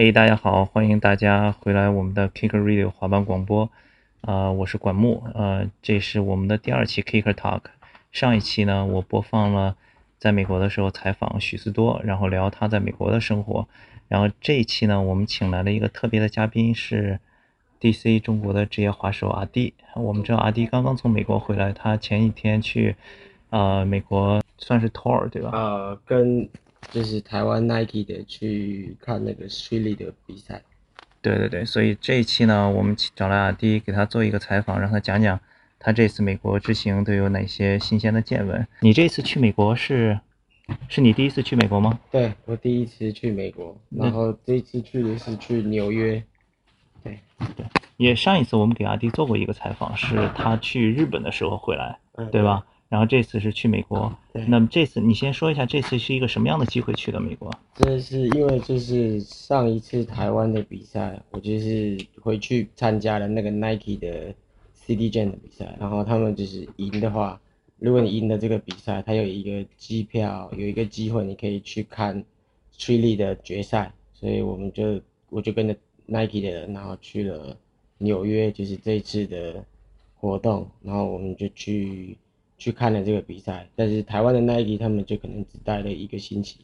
哎，大家好，欢迎大家回来我们的 Kicker Radio 滑板广播。啊，我是管木。呃，这是我们的第二期 Kicker Talk。上一期呢，我播放了在美国的时候采访许思多，然后聊他在美国的生活。然后这一期呢，我们请来了一个特别的嘉宾，是 DC 中国的职业滑手阿迪。我们知道阿迪刚刚从美国回来，他前几天去啊美国算是 tour 对吧？呃，跟就是台湾 Nike 的去看那个 Street 的比赛。对对对，所以这一期呢，我们找来阿迪给他做一个采访，让他讲讲他这次美国之行都有哪些新鲜的见闻。你这次去美国是，是你第一次去美国吗？对我第一次去美国，然后这一次去的是去纽约。对对，也上一次我们给阿迪做过一个采访，是他去日本的时候回来，对吧？然后这次是去美国，那么这次你先说一下，这次是一个什么样的机会去的美国？这是因为就是上一次台湾的比赛，我就是回去参加了那个 Nike 的 CD Gen 的比赛，然后他们就是赢的话，如果你赢了这个比赛，他有一个机票，有一个机会你可以去看 t r i l y 的决赛，所以我们就我就跟着 Nike 的人，然后去了纽约，就是这次的活动，然后我们就去。去看了这个比赛，但是台湾的 Nike 他们就可能只待了一个星期，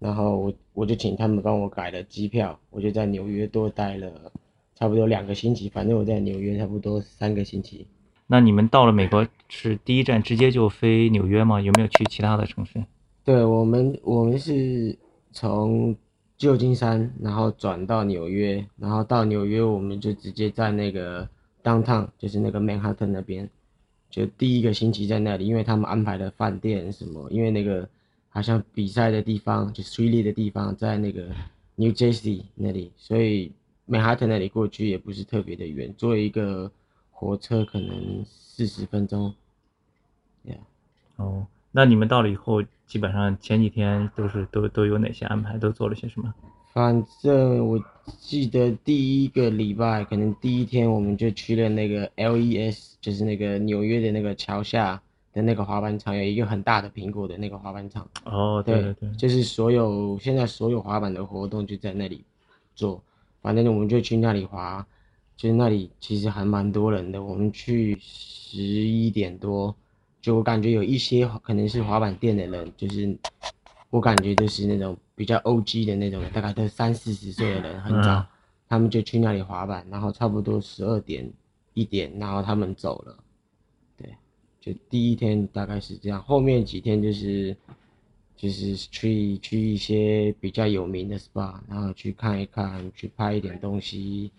然后我我就请他们帮我改了机票，我就在纽约多待了差不多两个星期，反正我在纽约差不多三个星期。那你们到了美国是第一站直接就飞纽约吗？有没有去其他的城市？对我们我们是从旧金山，然后转到纽约，然后到纽约我们就直接在那个 downtown，就是那个曼哈顿那边。就第一个星期在那里，因为他们安排的饭店什么，因为那个好像比赛的地方就 s t r e e 的地方在那个 New Jersey 那里，所以曼哈顿那里过去也不是特别的远，坐一个火车可能四十分钟。Yeah。哦，那你们到了以后，基本上前几天都是都都有哪些安排，都做了些什么？反正我记得第一个礼拜，可能第一天我们就去了那个 LES，就是那个纽约的那个桥下的那个滑板场，有一个很大的苹果的那个滑板场。哦，对对对，就是所有现在所有滑板的活动就在那里做，反正我们就去那里滑，就是那里其实还蛮多人的。我们去十一点多，就我感觉有一些可能是滑板店的人，就是我感觉就是那种。比较 O.G. 的那种，大概都三四十岁的人，很早，他们就去那里滑板，然后差不多十二点一点，然后他们走了。对，就第一天大概是这样，后面几天就是就是去去一些比较有名的 SPA，然后去看一看，去拍一点东西，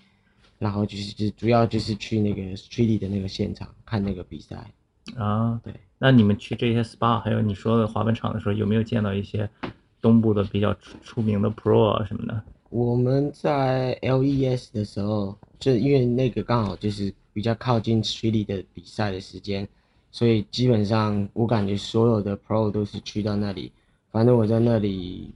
然后就是就主要就是去那个 Street 的那个现场看那个比赛。啊，对。那你们去这些 SPA，还有你说的滑板场的时候，有没有见到一些？东部的比较出出名的 Pro 啊什么的，我们在 LES 的时候，就因为那个刚好就是比较靠近 Street 的比赛的时间，所以基本上我感觉所有的 Pro 都是去到那里。反正我在那里，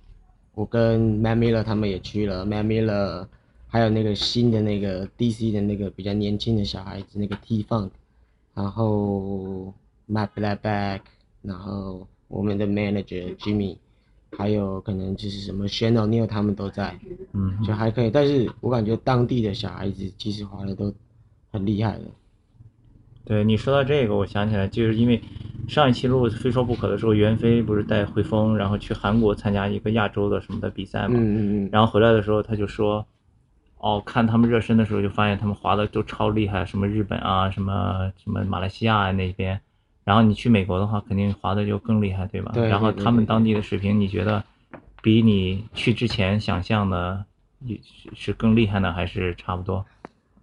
我跟 Matt Miller 他们也去了，Matt Miller 还有那个新的那个 DC 的那个比较年轻的小孩子，那个 T Funk，然后 Matt Blackback，然后我们的 Manager Jimmy。还有可能就是什么 Shanel Neil 他们都在，嗯，就还可以。但是我感觉当地的小孩子其实滑的都很厉害的。对你说到这个，我想起来，就是因为上一期录非说不可的时候，袁飞不是带汇丰，然后去韩国参加一个亚洲的什么的比赛嘛，嗯嗯嗯。然后回来的时候他就说，哦，看他们热身的时候就发现他们滑的都超厉害，什么日本啊，什么什么马来西亚那边。然后你去美国的话，肯定滑的就更厉害，对吧？对。然后他们当地的水平，你觉得比你去之前想象的，是更厉害呢，还是差不多？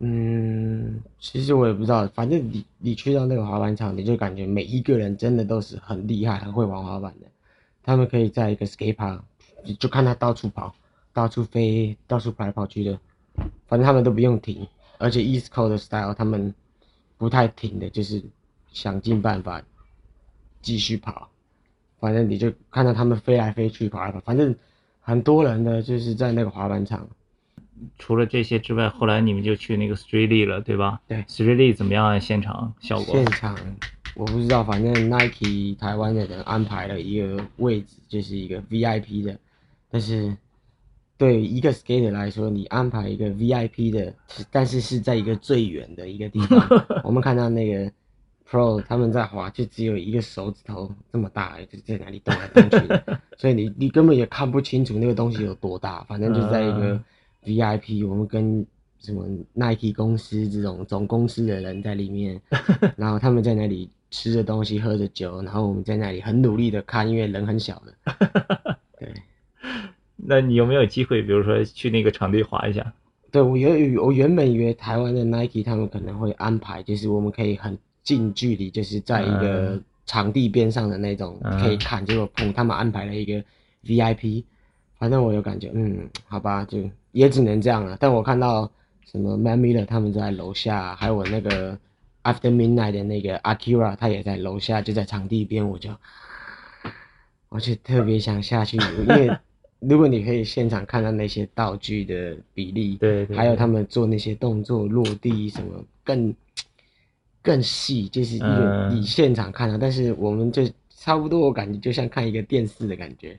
嗯，其实我也不知道，反正你你去到那个滑板场，你就感觉每一个人真的都是很厉害、很会玩滑板的。他们可以在一个 skate park，你就看他到处跑、到处飞、到处跑来跑去的，反正他们都不用停。而且 East Coast 的 style，他们不太停的，就是。想尽办法继续跑，反正你就看到他们飞来飞去跑来跑，反正很多人呢就是在那个滑板场。除了这些之外，后来你们就去那个 Street 了，对吧？对，Street 怎么样？现场效果？现场我不知道，反正 Nike 台湾的人安排了一个位置，就是一个 VIP 的，但是对一个 skater 来说，你安排一个 VIP 的，但是是在一个最远的一个地方。我们看到那个 Pro 他们在滑，就只有一个手指头这么大，就在哪里动来动去的，所以你你根本也看不清楚那个东西有多大。反正就在一个 VIP，我们跟什么 Nike 公司这种总公司的人在里面，然后他们在那里吃着东西，喝着酒，然后我们在那里很努力的看，因为人很小的。对。那你有没有机会，比如说去那个场地滑一下？对我原，我原本以为台湾的 Nike 他们可能会安排，就是我们可以很近距离，就是在一个场地边上的那种可以看，结果碰他们安排了一个 VIP，反正我有感觉，嗯，好吧，就也只能这样了。但我看到什么 Man Miller 他们在楼下，还有我那个 After Midnight 的那个 Akira 他也在楼下，就在场地边，我就我就特别想下去，因为。如果你可以现场看到那些道具的比例，对，还有他们做那些动作落地什么更更细，就是一个你现场看到，但是我们就差不多，我感觉就像看一个电视的感觉。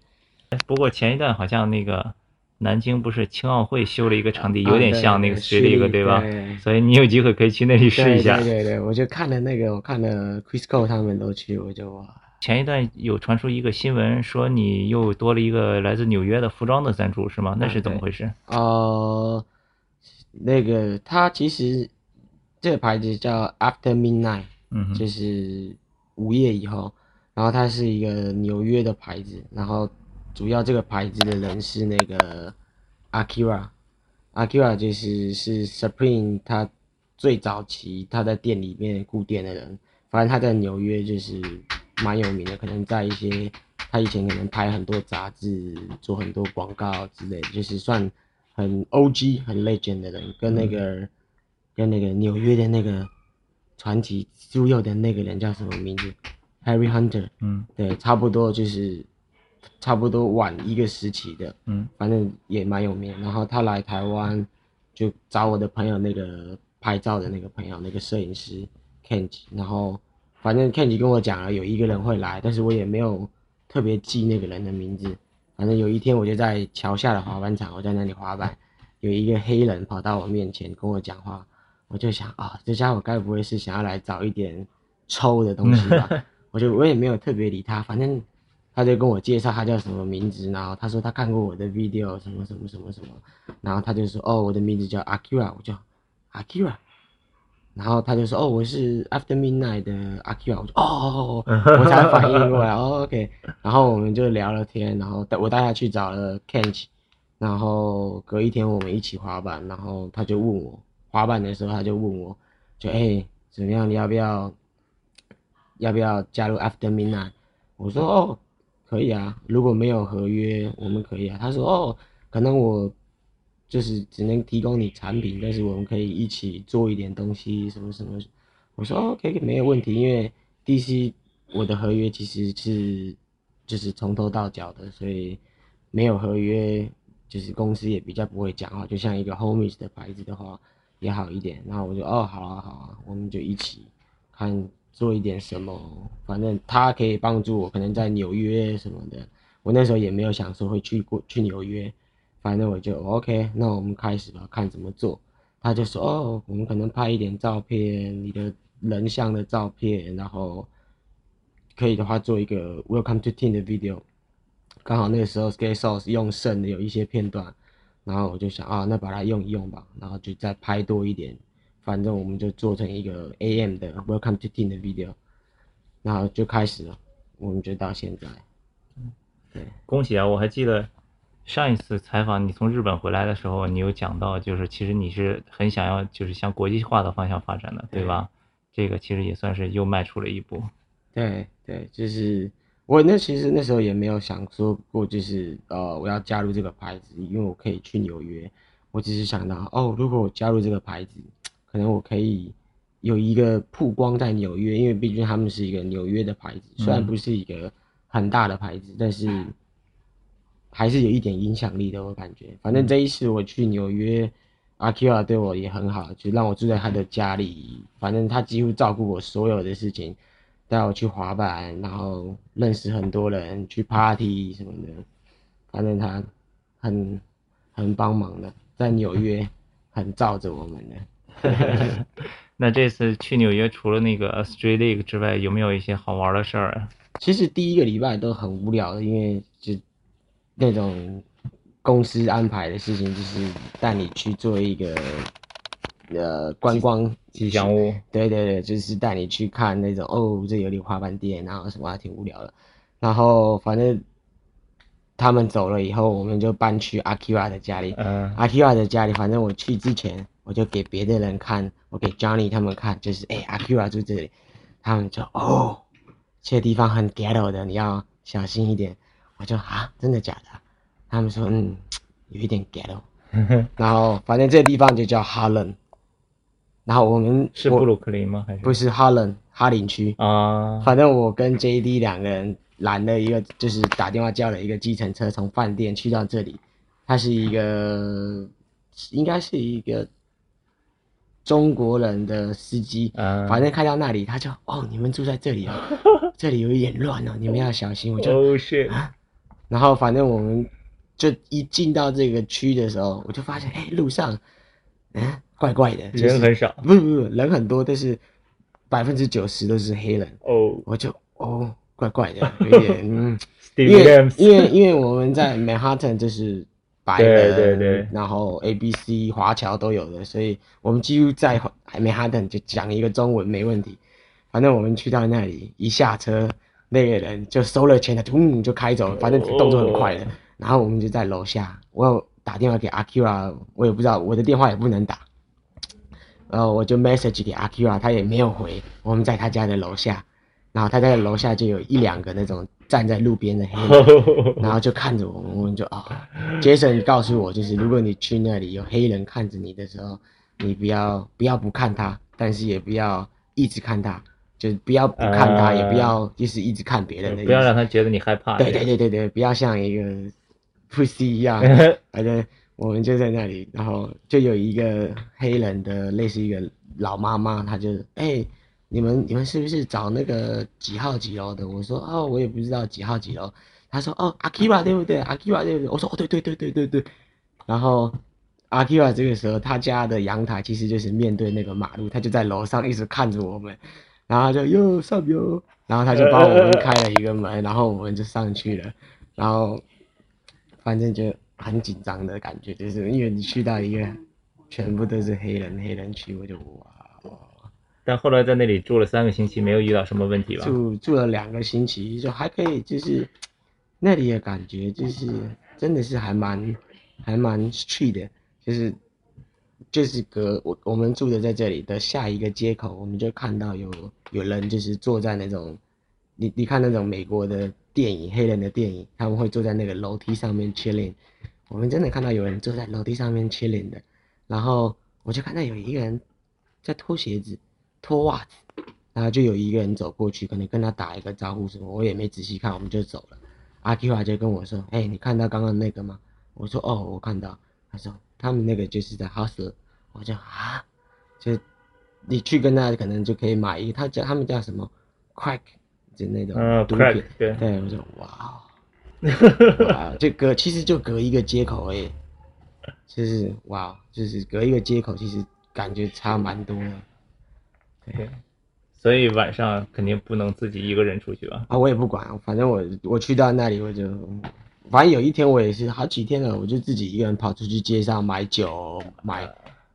不过前一段好像那个南京不是青奥会修了一个场地，有点像那个实力个，对吧？所以你有机会可以去那里试一下。对对对，我就看了那个，我看了 Chris Cole 他们都去，我就哇。前一段有传出一个新闻，说你又多了一个来自纽约的服装的赞助，是吗？那是怎么回事？呃，那个他其实这个牌子叫 After Midnight，嗯，就是午夜以后。然后它是一个纽约的牌子，然后主要这个牌子的人是那个 Akira，Akira 就是是 Supreme 他最早期他在店里面雇店的人，反正他在纽约就是。蛮有名的，可能在一些他以前可能拍很多杂志，做很多广告之类的，就是算很 O.G. 很 legend 的人，跟那个跟那个纽约的那个传奇猪肉的那个人叫什么名字？Harry Hunter。嗯，对，差不多就是差不多晚一个时期的。嗯，反正也蛮有名。然后他来台湾就找我的朋友，那个拍照的那个朋友，那个摄影师 Ken，然后。反正 Kenji 跟我讲了有一个人会来，但是我也没有特别记那个人的名字。反正有一天我就在桥下的滑板场，我在那里滑板，有一个黑人跑到我面前跟我讲话，我就想啊，这家伙该不会是想要来找一点抽的东西吧？我就我也没有特别理他，反正他就跟我介绍他叫什么名字，然后他说他看过我的 video 什么什么什么什么，然后他就说哦，我的名字叫 Akira，我叫 Akira。然后他就说：“哦，我是 After Midnight 的 Akira。”我说 哦，我才反应过来。哦，OK。然后我们就聊了天，然后带我带他去找了 Kench，然后隔一天我们一起滑板，然后他就问我滑板的时候，他就问我，就哎怎么样？你要不要要不要加入 After Midnight？我说哦，可以啊，如果没有合约，我们可以啊。他说哦，可能我。就是只能提供你产品，但是我们可以一起做一点东西，什么什么。我说 OK，没有问题，因为 DC 我的合约其实是就是从头到脚的，所以没有合约，就是公司也比较不会讲话。就像一个 Homies 的牌子的话也好一点。然后我就哦，好啊好啊，我们就一起看做一点什么，反正他可以帮助我，可能在纽约什么的。我那时候也没有想说会去过去纽约。反正我就 OK，那我们开始吧，看怎么做。他就说哦，我们可能拍一点照片，你的人像的照片，然后可以的话做一个 Welcome to Team 的 video。刚好那个时候 Skate Source 用剩的有一些片段，然后我就想啊，那把它用一用吧，然后就再拍多一点。反正我们就做成一个 AM 的 Welcome to Team 的 video，然后就开始了，我们就到现在。对，恭喜啊！我还记得。上一次采访你从日本回来的时候，你有讲到，就是其实你是很想要，就是向国际化的方向发展的，对吧？这个其实也算是又迈出了一步。对对，就是我那其实那时候也没有想说过，就是呃我要加入这个牌子，因为我可以去纽约。我只是想到，哦，如果我加入这个牌子，可能我可以有一个曝光在纽约，因为毕竟他们是一个纽约的牌子，虽然不是一个很大的牌子，但是。还是有一点影响力的，我感觉。反正这一次我去纽约，阿 Q 对我也很好，就让我住在他的家里。反正他几乎照顾我所有的事情，带我去滑板，然后认识很多人，去 party 什么的。反正他很很帮忙的，在纽约很罩着我们的。那这次去纽约，除了那个 Street League 之外，有没有一些好玩的事儿啊？其实第一个礼拜都很无聊的，因为就那种公司安排的事情，就是带你去做一个呃观光吉祥物。对对对，就是带你去看那种哦，这有点滑板店，然后什么还挺无聊的。然后反正他们走了以后，我们就搬去阿 Kira 的家里。嗯，阿 Kira 的家里，反正我去之前，我就给别的人看，我给 Johnny 他们看，就是哎，阿 Kira 住这里，他们就哦，这个地方很 ghetto 的，你要小心一点。我就啊，真的假的？他们说嗯，有一点 ghetto。然后反正这个地方就叫 Harlem。然后我们是布鲁克林吗？还是不是 Harlem 哈林区？啊？反正我跟 JD 两个人拦了一个，就是打电话叫了一个计程车，从饭店去到这里。他是一个，应该是一个中国人的司机。啊，反正开到那里，他就哦，你们住在这里哦，这里有一点乱哦，你们要小心。我就，哦 shit，然后反正我们就一进到这个区的时候，我就发现，哎，路上，嗯，怪怪的，就是人很少。不不不，人很多，但是百分之九十都是黑人。哦我就哦，怪怪的，有点 嗯，因，Steve 为因为因为我们在 Manhattan 就是白对人，对对然后 A B C 华侨都有的，所以我们几乎在 Manhattan 就讲一个中文没问题。反正我们去到那里，一下车，那个人就收了钱，他咚就开走，反正动作很快的。然后我们就在楼下，我有打电话给 Akira，我也不知道我的电话也不能打，然后我就 message 给 Akira，他也没有回。我们在他家的楼下，然后他在楼下就有一两个那种站在路边的黑人，然后就看着我们，我们就啊、，Jason 告诉我，就是如果你去那里有黑人看着你的时候，你不要不要不看他，但是也不要一直看他，就是不要不看他，啊也不要就是一直看别人的，不要让他觉得你害怕。对对对对对，不要像一个 pussy 一样。反正我们就在那里，然后就有一个黑人的类似一个老妈妈，她就哎、你们你们是不是找那个几号几楼的？我说哦，我也不知道几号几楼。她说哦阿 Kira 对不对阿 Kira 对不对？我说哦，对对对对对对。然后阿 Kira 这个时候他家的阳台其实就是面对那个马路，他就在楼上一直看着我们，然后他就又上哟，然后他就帮我们开了一个门，然后我们就上去了，然后反正就很紧张的感觉，就是因为你去到一个全部都是黑人黑人区，我就哇，但后来在那里住了三个星期，没有遇到什么问题吧？住住了两个星期，就还可以，就是那里的感觉就是真的是还蛮还蛮 street 的，就是就是隔我我们住的在这里的下一个街口，我们就看到有有人就是坐在那种，你你看那种美国的电影黑人的电影，他们会坐在那个楼梯上面 chilling，我们真的看到有人坐在楼梯上面 chilling 的，然后我就看到有一个人在脱鞋子、脱袜子。然后就有一个人走过去，可能跟他打一个招呼什么，我也没仔细看，我们就走了。阿 Q 啊就跟我说：“哎、你看到刚刚那个吗？”我说：“哦，我看到。”他说：“他们那个就是在 hustle。”我就啊，就你去跟他可能就可以买一个，他叫他们叫什么 crack，就那种嗯毒品。，crack，对，对，我说哇就隔 其实就隔一个街口而已，就是哇，就是隔一个街口，其实感觉差蛮多的。对，所以晚上肯定不能自己一个人出去吧？啊，我也不管，反正我我去到那里我就，反正有一天我也是好几天了，我就自己一个人跑出去街上买酒、买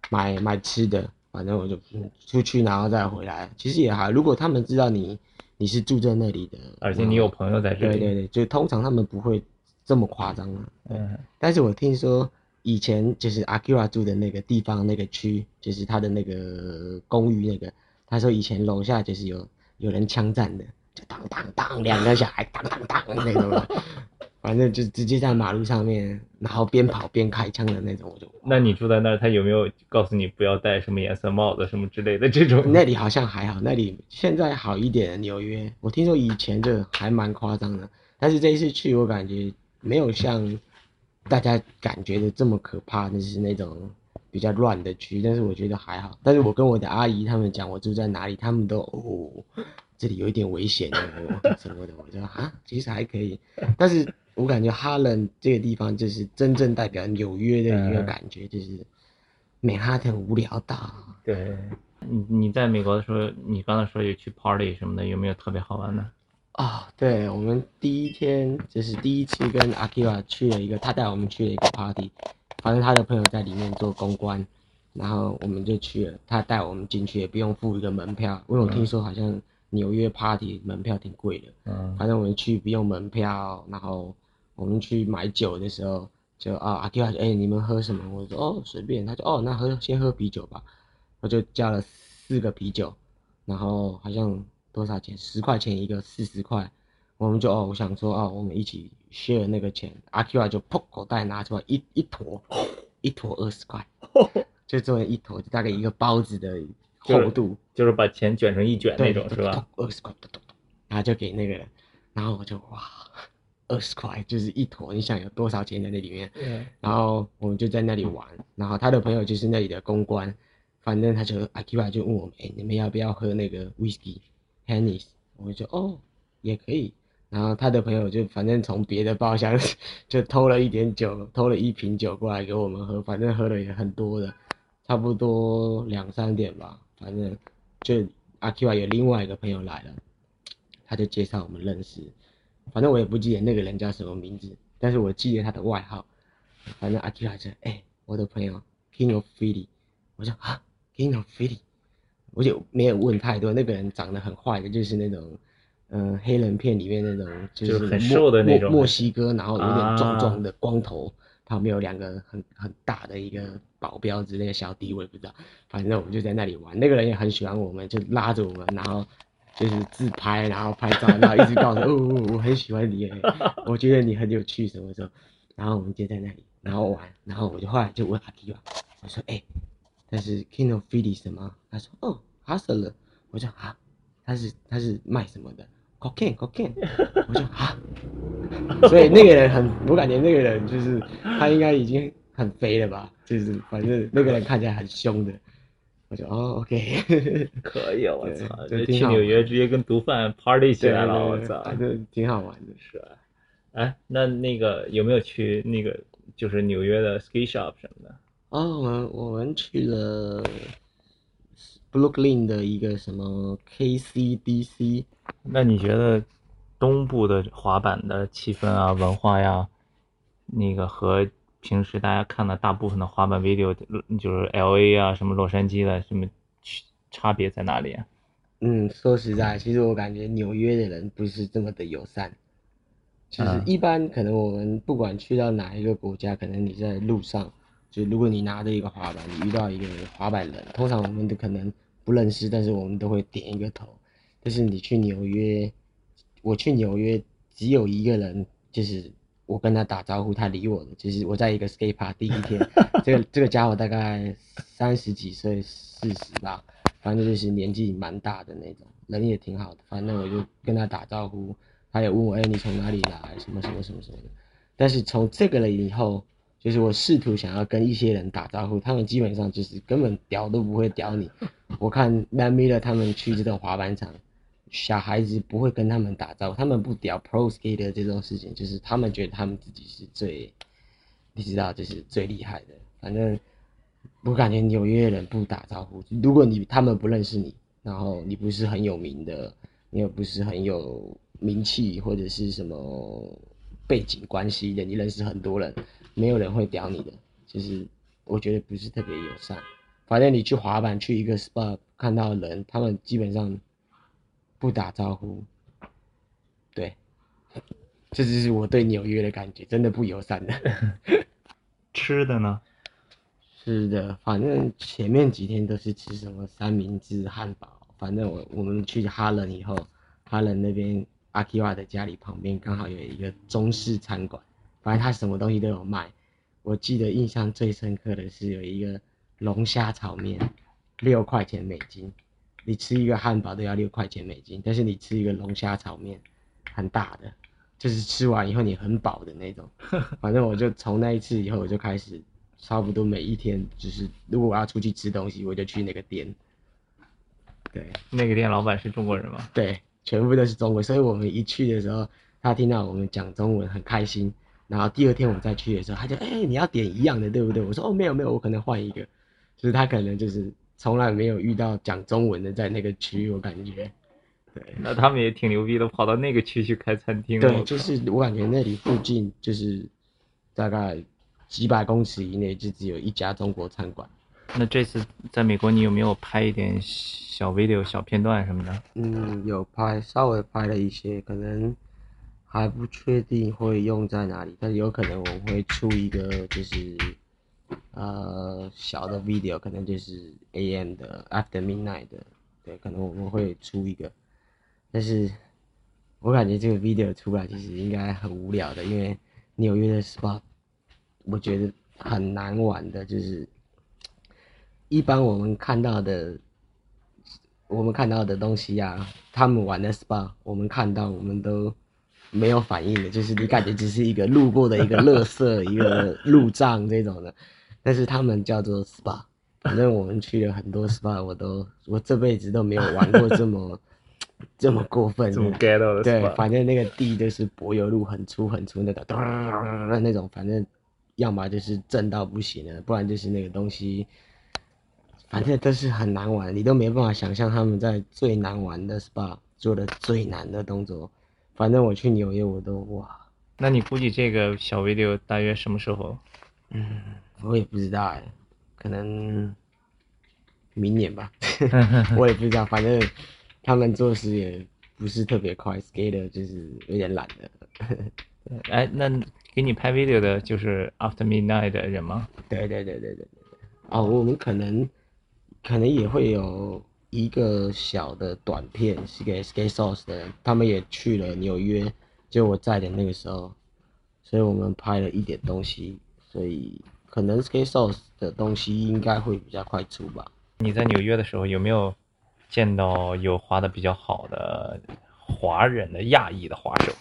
买买吃的，反正我就嗯出去然后再回来，其实也还，如果他们知道你你是住在那里的，而且你有朋友在这里。对对对，就通常他们不会这么夸张啊。嗯，但是我听说以前就是阿 Kira 住的那个地方那个区，就是他的那个公寓那个，他说以前楼下就是有有人枪战的，就当当当两个小孩当当当那种的，反正就直接在马路上面，然后边跑边开枪的那种，我就那你住在那儿，他有没有告诉你不要戴什么颜色帽子什么之类的这种？那里好像还好，那里现在好一点。纽约，我听说以前就还蛮夸张的，但是这一次去，我感觉没有像大家感觉的这么可怕，就是那种比较乱的区。但是我觉得还好。但是我跟我的阿姨他们讲我住在哪里，他们都哦，这里有一点危险哦什么的，我就啊，其实还可以。但是我感觉哈伦这个地方就是真正代表纽约的一个嗯感觉，就是美哈顿无聊到。对，你你在美国的时候，你刚才说有去 party 什么的，有没有特别好玩的？啊、对，我们第一天就是第一次跟阿 Q 啊去了一个，他带我们去了一个 party，反正他的朋友在里面做公关，然后我们就去了，他带我们进去也不用付一个门票，因为我听说好像纽约 party 门票挺贵的，嗯反正我们去不用门票，然后我们去买酒的时候就啊阿 Q 啊说哎、你们喝什么？我说哦随便，他就哦那喝先喝啤酒吧，我就加了四个啤酒，然后好像多少钱？十块钱一个，四十块。我们就哦，我想说哦，我们一起 share 那个钱。阿 Q 啊就噗口袋拿出来一一坨，一坨二十块，就这么一坨，就大概一个包子的厚度，就是把钱卷成一卷那种是吧？？二十块，然后就给那个人，然后我就哇，二十块就是一坨，你想有多少钱在那里面？对，然后我们就在那里玩，然后他的朋友就是那里的公关，反正他就阿 Q 啊就问我们，哎，你们要不要喝那个 whisky，Hennes？我们就哦也可以，然后他的朋友就反正从别的包厢 就偷了一点酒，偷了一瓶酒过来给我们喝，反正喝的也很多的，差不多两三点吧，反正就阿 Q 啊有另外一个朋友来了，他就介绍我们认识，反正我也不记得那个人叫什么名字，但是我记得他的外号。反正阿 Q 来说，哎、我的朋友 King of Philly，我说啊，King of Philly，我就没有问太多。那个人长得很坏的，就是那种，嗯、黑人片里面那种，就就是很瘦的那种墨墨西哥，然后有点啊壮壮的光头，旁边有两个很很大的一个保镖之类的小弟，我也不知道。反正我们就在那里玩，那个人也很喜欢我们，就拉着我们，然后就是自拍，然后拍照，然后一直告诉我，哦，我很喜欢你，我觉得你很有趣什么什么。然后我们就在那里，然后玩，然后我就后来就问阿 Q 啊，我说，哎、他是 King of Phillies 的吗？他说，哦 h u s t l e 我说啊，他是他是卖什么的？Cocaine Cocaine，我说啊，所以那个人很，我感觉那个人就是他应该已经很肥了吧，就是反正那个人看起来很凶的，我就哦 OK，可以，我操，就去纽约直接跟毒贩 party 起来了，我操！就挺好玩的。是吧，哎，那那个有没有去那个就是纽约的 ski shop 什么的？哦，我们我们去了 Brooklyn 的一个什么 KCDC，那你觉得东部的滑板的气氛啊、文化呀，那个和平时大家看的大部分的滑板 video，就是 L A 啊、什么洛杉矶的，什么区差别在哪里啊？嗯，说实在，其实我感觉纽约的人不是这么的友善。就是嗯一般可能我们不管去到哪一个国家，可能你在路上，就如果你拿着一个滑板，你遇到一个滑板人，通常我们都可能不认识，但是我们都会点一个头。但是你去纽约，我去纽约只有一个人，就是我跟他打招呼，他理我的，就是我在一个 skate park 第一天，这个这个家伙大概三十几岁，四十吧，反正就是年纪蛮大的那种，人也挺好的，反正我就跟他打招呼，他也问我，哎、你从哪里来，什么什么什么什么的。但是从这个了以后，就是我试图想要跟一些人打招呼，他们基本上就是根本屌都不会屌你。我看 Man Miller 他们去这种滑板场，小孩子不会跟他们打招呼，他们不屌 Pro Skater 这种事情，就是他们觉得他们自己是最，你知道，就是最厉害的。反正我感觉纽约人不打招呼，如果你他们不认识你，然后你不是很有名的，你也不是很有名气或者是什么背景关系的，你认识很多人，没有人会屌你的。就是我觉得不是特别友善。反正你去滑板去一个 spot 看到人，他们基本上不打招呼。对，这就是我对纽约的感觉，真的不友善的。吃的呢？是的，反正前面几天都是吃什么三明治、汉堡。反正我我们去哈伦以后，哈伦那边阿基瓦的家里旁边刚好有一个中式餐馆，反正他什么东西都有卖。我记得印象最深刻的是有一个龙虾炒面，六块钱美金。你吃一个汉堡都要六块钱美金，但是你吃一个龙虾炒面，很大的，就是吃完以后你很饱的那种。反正我就从那一次以后，我就开始差不多每一天，就是如果我要出去吃东西，我就去那个店。对那个店老板是中国人吗？对，全部都是中国，所以我们一去的时候，他他听到我们讲中文很开心。然后第二天我再去的时候，他就哎你要点一样的对不对？我说哦没有没有，我可能换一个。就是他可能就是从来没有遇到讲中文的在那个区域，我感觉。对，那他们也挺牛逼的，跑到那个区去开餐厅。对，就是我感觉那里附近就是大概几百公尺以内就只有一家中国餐馆。那这次在美国，你有没有拍一点小 video、小片段什么的？嗯，有拍，稍微拍了一些，可能还不确定会用在哪里，但是有可能我会出一个就是呃小的 video，可能就是 AM 的 After Midnight 的，对，可能我们会出一个。但是，我感觉这个 video 出来其实应该很无聊的，因为纽约的 SPA，我觉得很难玩的，就是一般我们看到的，我们看到的东西啊，他们玩的 SPA，我们看到我们都没有反应的，就是你感觉只是一个路过的一个乐色，一个路障这种的，但是他们叫做 SPA，反正我们去了很多 SPA，我都我这辈子都没有玩过这么。这么过分，对，反正那个地就是柏油路，很粗很粗那个，那种反正要么就是震到不行了，不然就是那个东西，反正都是很难玩，你都没办法想象他们在最难玩的 SPA 做的最难的动作。反正我去纽约我都哇，那你估计这个小 video 大约什么时候？嗯，我也不知道哎，可能明年吧，我也不知道，反正。他们做事也不是特别快，skater 就是有点懒的。哎，那给你拍 video 的就是 After Midnight 的人吗？对对对对对对。哦，我们可能可能也会有一个小的短片是给 Skate Source 的人，他们也去了纽约，就我在的那个时候，所以我们拍了一点东西，所以可能 Skate Source 的东西应该会比较快出吧。你在纽约的时候有没有？见到有滑的比较好的华人的亚裔的滑手，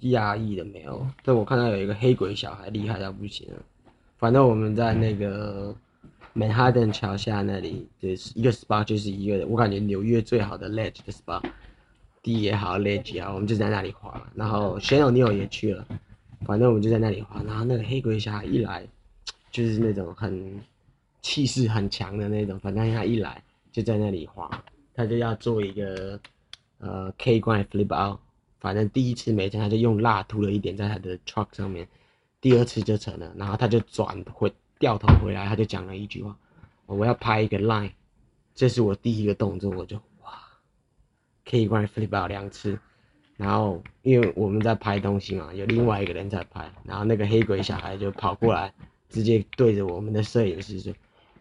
亚裔的没有，但我看到有一个黑鬼小孩厉害到不行了。反正我们在那个曼哈顿桥下那里，就是一个 SPA 就是一个，我感觉纽约最好的 ledge 的 SPA，地也好，ledge 也好，我们就在那里滑。然后 Shane O'Neill 也去了，反正我们就在那里滑。然后那个黑鬼小孩一来，就是那种很气势很强的那种，反正他一来。就在那里滑，他就要做一个呃 K 怪 flip out，反正第一次没成，他就用蜡涂了一点在他的 truck 上面，第二次就成了，然后他就转回掉头回来，他就讲了一句话，我要拍一个 line，这是我第一个动作，我就哇，K 怪 flip out 两次，然后因为我们在拍东西嘛，有另外一个人在拍，然后那个黑鬼小孩就跑过来，直接对着我们的摄影师说，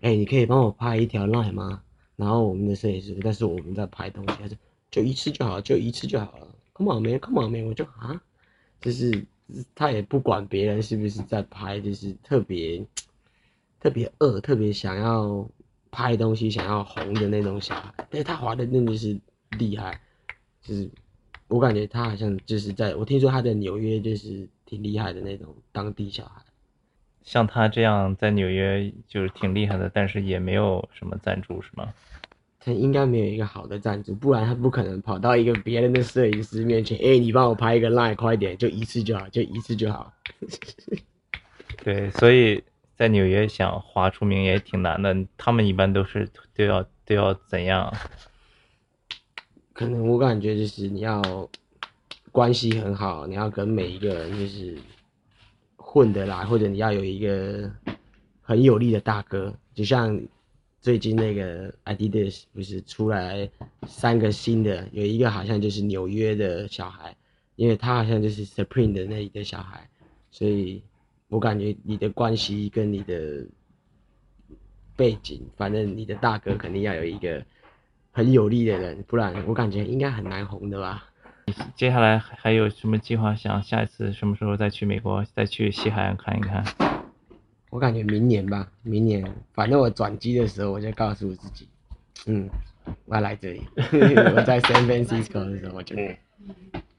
哎，你可以帮我拍一条 line 吗？然后我们的摄影师，但是我们在拍东西，还是就一次就好，就一次就好了。Come on man，Come on man，我就啊，就是他也不管别人是不是在拍，就是特别特别饿，特别想要拍东西，想要红的那种小孩。但是他滑的真的是厉害，就是我感觉他好像就是在我听说他在纽约就是挺厉害的那种当地小孩。像他这样在纽约就是挺厉害的，但是也没有什么赞助，是吗？他应该没有一个好的赞助，不然他不可能跑到一个别人的摄影师面前，哎，你帮我拍一个 line，快点，就一次就好，就一次就好。对，所以在纽约想划出名也挺难的。他们一般都是都要都要怎样？可能我感觉就是你要关系很好，你要跟每一个人就是。混的来，或者你要有一个很有力的大哥，就像最近那个 Adidas 不是出来三个新的，有一个好像就是纽约的小孩，因为他好像就是 Supreme 的那一个小孩，所以我感觉你的关系跟你的背景，反正你的大哥肯定要有一个很有力的人，不然我感觉应该很难红的吧。接下来还有什么计划？想下一次什么时候再去美国，再去西海岸看一看？我感觉明年吧，明年，反正我转机的时候，我就告诉我自己，嗯，我要来这里。我在 San Francisco 的时候，我就，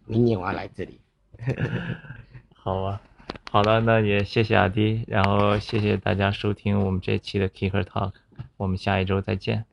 明年我要来这里。好啊，好了，那也谢谢阿迪，然后谢谢大家收听我们这期的 Kicker Talk，我们下一周再见。